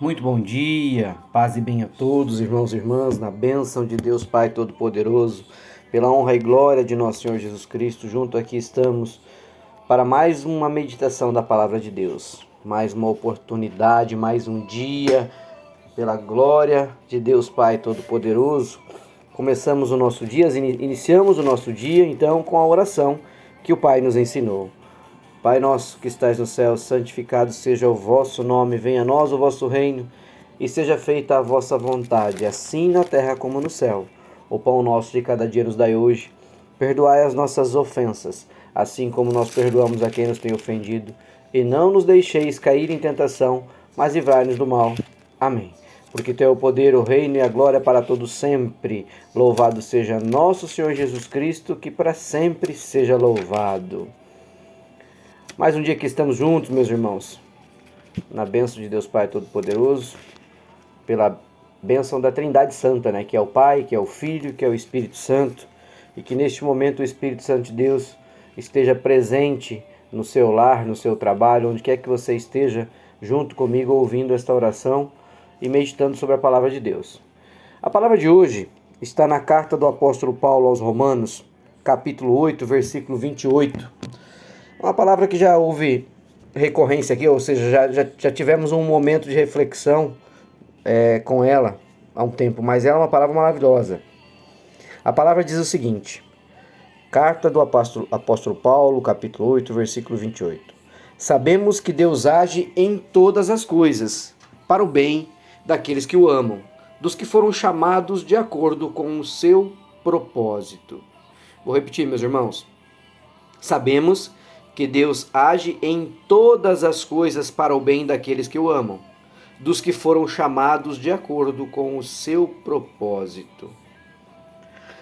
Muito bom dia, paz e bem a todos, irmãos e irmãs, na bênção de Deus Pai Todo-Poderoso, pela honra e glória de nosso Senhor Jesus Cristo, junto aqui estamos para mais uma meditação da Palavra de Deus, mais uma oportunidade, mais um dia, pela glória de Deus Pai Todo-Poderoso. Começamos o nosso dia, iniciamos o nosso dia então com a oração que o Pai nos ensinou. Pai nosso que estais no céu, santificado seja o vosso nome, venha a nós o vosso reino, e seja feita a vossa vontade, assim na terra como no céu. O pão nosso de cada dia nos dai hoje. Perdoai as nossas ofensas, assim como nós perdoamos a quem nos tem ofendido, e não nos deixeis cair em tentação, mas livrai-nos do mal. Amém. Porque teu o poder, o reino e a glória para todos sempre. Louvado seja nosso Senhor Jesus Cristo, que para sempre seja louvado. Mais um dia que estamos juntos, meus irmãos, na bênção de Deus Pai Todo-Poderoso, pela bênção da Trindade Santa, né? Que é o Pai, que é o Filho, que é o Espírito Santo, e que neste momento o Espírito Santo de Deus esteja presente no seu lar, no seu trabalho, onde quer que você esteja, junto comigo, ouvindo esta oração e meditando sobre a palavra de Deus. A palavra de hoje está na carta do apóstolo Paulo aos Romanos, capítulo 8, versículo 28 uma palavra que já houve recorrência aqui, ou seja, já, já, já tivemos um momento de reflexão é, com ela há um tempo, mas ela é uma palavra maravilhosa. A palavra diz o seguinte: Carta do apóstolo, apóstolo Paulo, capítulo 8, versículo 28. Sabemos que Deus age em todas as coisas, para o bem daqueles que o amam, dos que foram chamados de acordo com o seu propósito. Vou repetir, meus irmãos. Sabemos que Deus age em todas as coisas para o bem daqueles que o amam, dos que foram chamados de acordo com o seu propósito.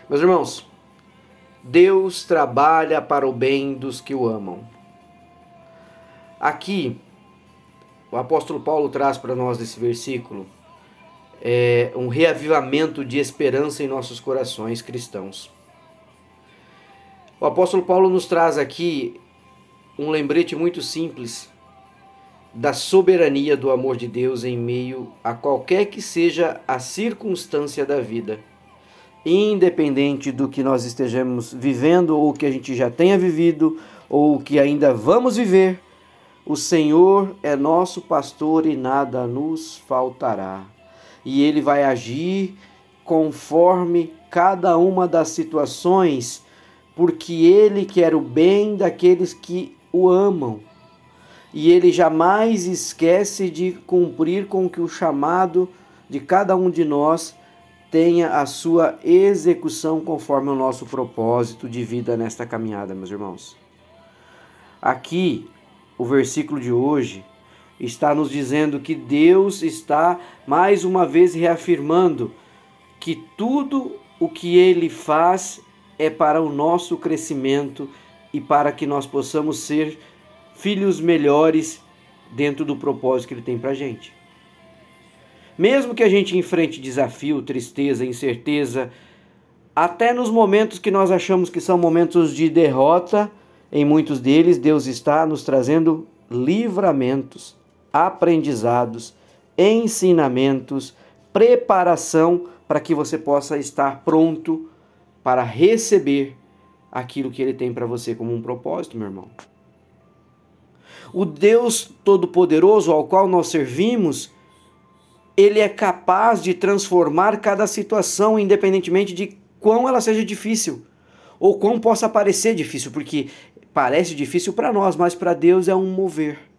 Meus irmãos, Deus trabalha para o bem dos que o amam. Aqui, o apóstolo Paulo traz para nós nesse versículo é, um reavivamento de esperança em nossos corações cristãos. O apóstolo Paulo nos traz aqui um lembrete muito simples da soberania do amor de Deus em meio a qualquer que seja a circunstância da vida. Independente do que nós estejamos vivendo, ou que a gente já tenha vivido, ou que ainda vamos viver, o Senhor é nosso pastor e nada nos faltará. E Ele vai agir conforme cada uma das situações, porque Ele quer o bem daqueles que o amam. E ele jamais esquece de cumprir com que o chamado de cada um de nós tenha a sua execução conforme o nosso propósito de vida nesta caminhada, meus irmãos. Aqui, o versículo de hoje está nos dizendo que Deus está mais uma vez reafirmando que tudo o que ele faz é para o nosso crescimento e para que nós possamos ser filhos melhores dentro do propósito que Ele tem para a gente. Mesmo que a gente enfrente desafio, tristeza, incerteza, até nos momentos que nós achamos que são momentos de derrota, em muitos deles Deus está nos trazendo livramentos, aprendizados, ensinamentos, preparação para que você possa estar pronto para receber aquilo que ele tem para você como um propósito, meu irmão. O Deus Todo-Poderoso ao qual nós servimos, ele é capaz de transformar cada situação, independentemente de quão ela seja difícil ou quão possa parecer difícil, porque parece difícil para nós, mas para Deus é um mover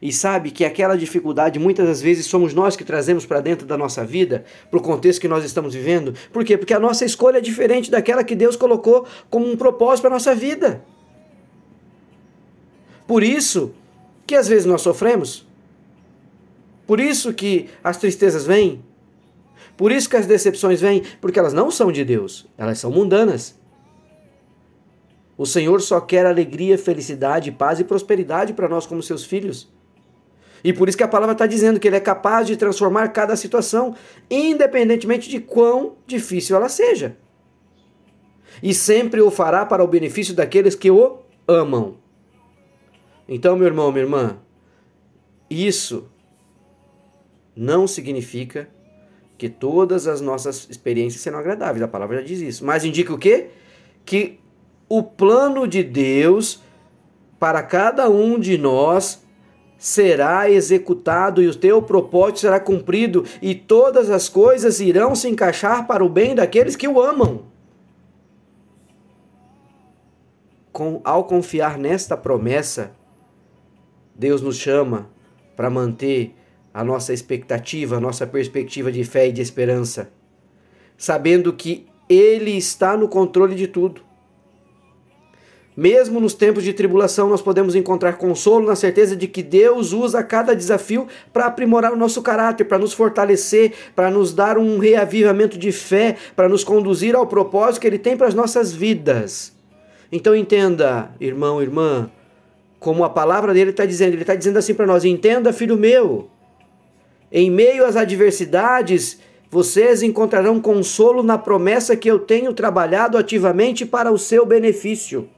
e sabe que aquela dificuldade muitas das vezes somos nós que trazemos para dentro da nossa vida, para o contexto que nós estamos vivendo. Por quê? Porque a nossa escolha é diferente daquela que Deus colocou como um propósito para a nossa vida. Por isso que às vezes nós sofremos. Por isso que as tristezas vêm. Por isso que as decepções vêm, porque elas não são de Deus, elas são mundanas. O Senhor só quer alegria, felicidade, paz e prosperidade para nós como seus filhos. E por isso que a palavra está dizendo que ele é capaz de transformar cada situação, independentemente de quão difícil ela seja. E sempre o fará para o benefício daqueles que o amam. Então, meu irmão, minha irmã, isso não significa que todas as nossas experiências serão agradáveis. A palavra já diz isso. Mas indica o quê? Que o plano de Deus para cada um de nós será executado e o teu propósito será cumprido e todas as coisas irão se encaixar para o bem daqueles que o amam. Com, ao confiar nesta promessa, Deus nos chama para manter a nossa expectativa, a nossa perspectiva de fé e de esperança, sabendo que Ele está no controle de tudo. Mesmo nos tempos de tribulação, nós podemos encontrar consolo na certeza de que Deus usa cada desafio para aprimorar o nosso caráter, para nos fortalecer, para nos dar um reavivamento de fé, para nos conduzir ao propósito que Ele tem para as nossas vidas. Então entenda, irmão, irmã, como a palavra dele está dizendo, ele está dizendo assim para nós: entenda, filho meu, em meio às adversidades, vocês encontrarão consolo na promessa que eu tenho trabalhado ativamente para o seu benefício.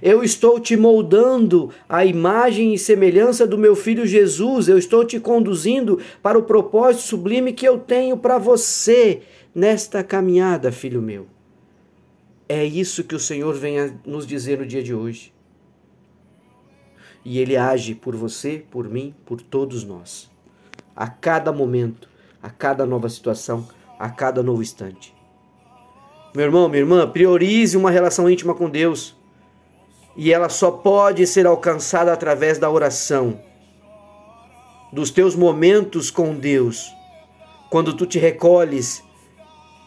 Eu estou te moldando a imagem e semelhança do meu filho Jesus. Eu estou te conduzindo para o propósito sublime que eu tenho para você nesta caminhada, filho meu. É isso que o Senhor vem a nos dizer no dia de hoje. E Ele age por você, por mim, por todos nós. A cada momento, a cada nova situação, a cada novo instante. Meu irmão, minha irmã, priorize uma relação íntima com Deus e ela só pode ser alcançada através da oração, dos teus momentos com Deus, quando tu te recolhes,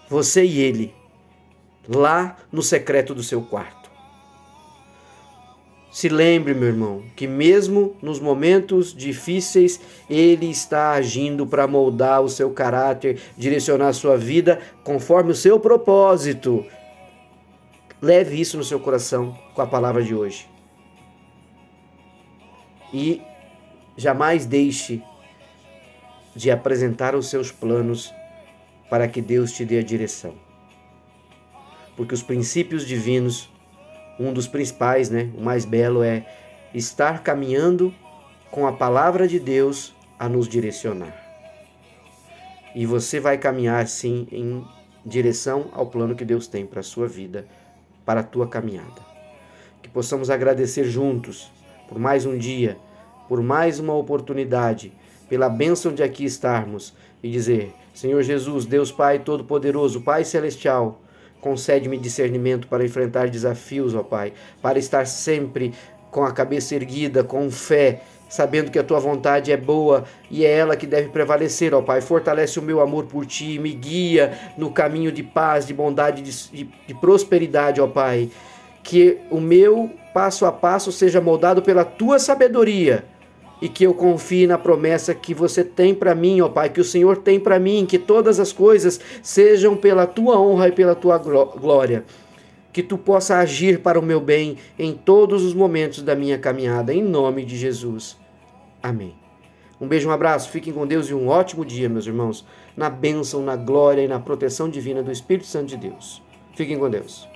você e Ele, lá no secreto do seu quarto. Se lembre, meu irmão, que mesmo nos momentos difíceis, Ele está agindo para moldar o seu caráter, direcionar a sua vida conforme o seu propósito, Leve isso no seu coração com a palavra de hoje. E jamais deixe de apresentar os seus planos para que Deus te dê a direção. Porque os princípios divinos, um dos principais, né, o mais belo é estar caminhando com a palavra de Deus a nos direcionar. E você vai caminhar sim em direção ao plano que Deus tem para a sua vida para a tua caminhada. Que possamos agradecer juntos por mais um dia, por mais uma oportunidade, pela bênção de aqui estarmos e dizer: Senhor Jesus, Deus Pai Todo-Poderoso, Pai Celestial, concede-me discernimento para enfrentar desafios, ó Pai, para estar sempre com a cabeça erguida, com fé, sabendo que a tua vontade é boa e é ela que deve prevalecer, ó Pai. Fortalece o meu amor por ti, me guia no caminho de paz, de bondade, de, de, de prosperidade, ó Pai. Que o meu passo a passo seja moldado pela tua sabedoria e que eu confie na promessa que você tem para mim, ó Pai, que o Senhor tem para mim, que todas as coisas sejam pela tua honra e pela tua glória que tu possa agir para o meu bem em todos os momentos da minha caminhada, em nome de Jesus. Amém. Um beijo, um abraço, fiquem com Deus e um ótimo dia, meus irmãos, na bênção, na glória e na proteção divina do Espírito Santo de Deus. Fiquem com Deus.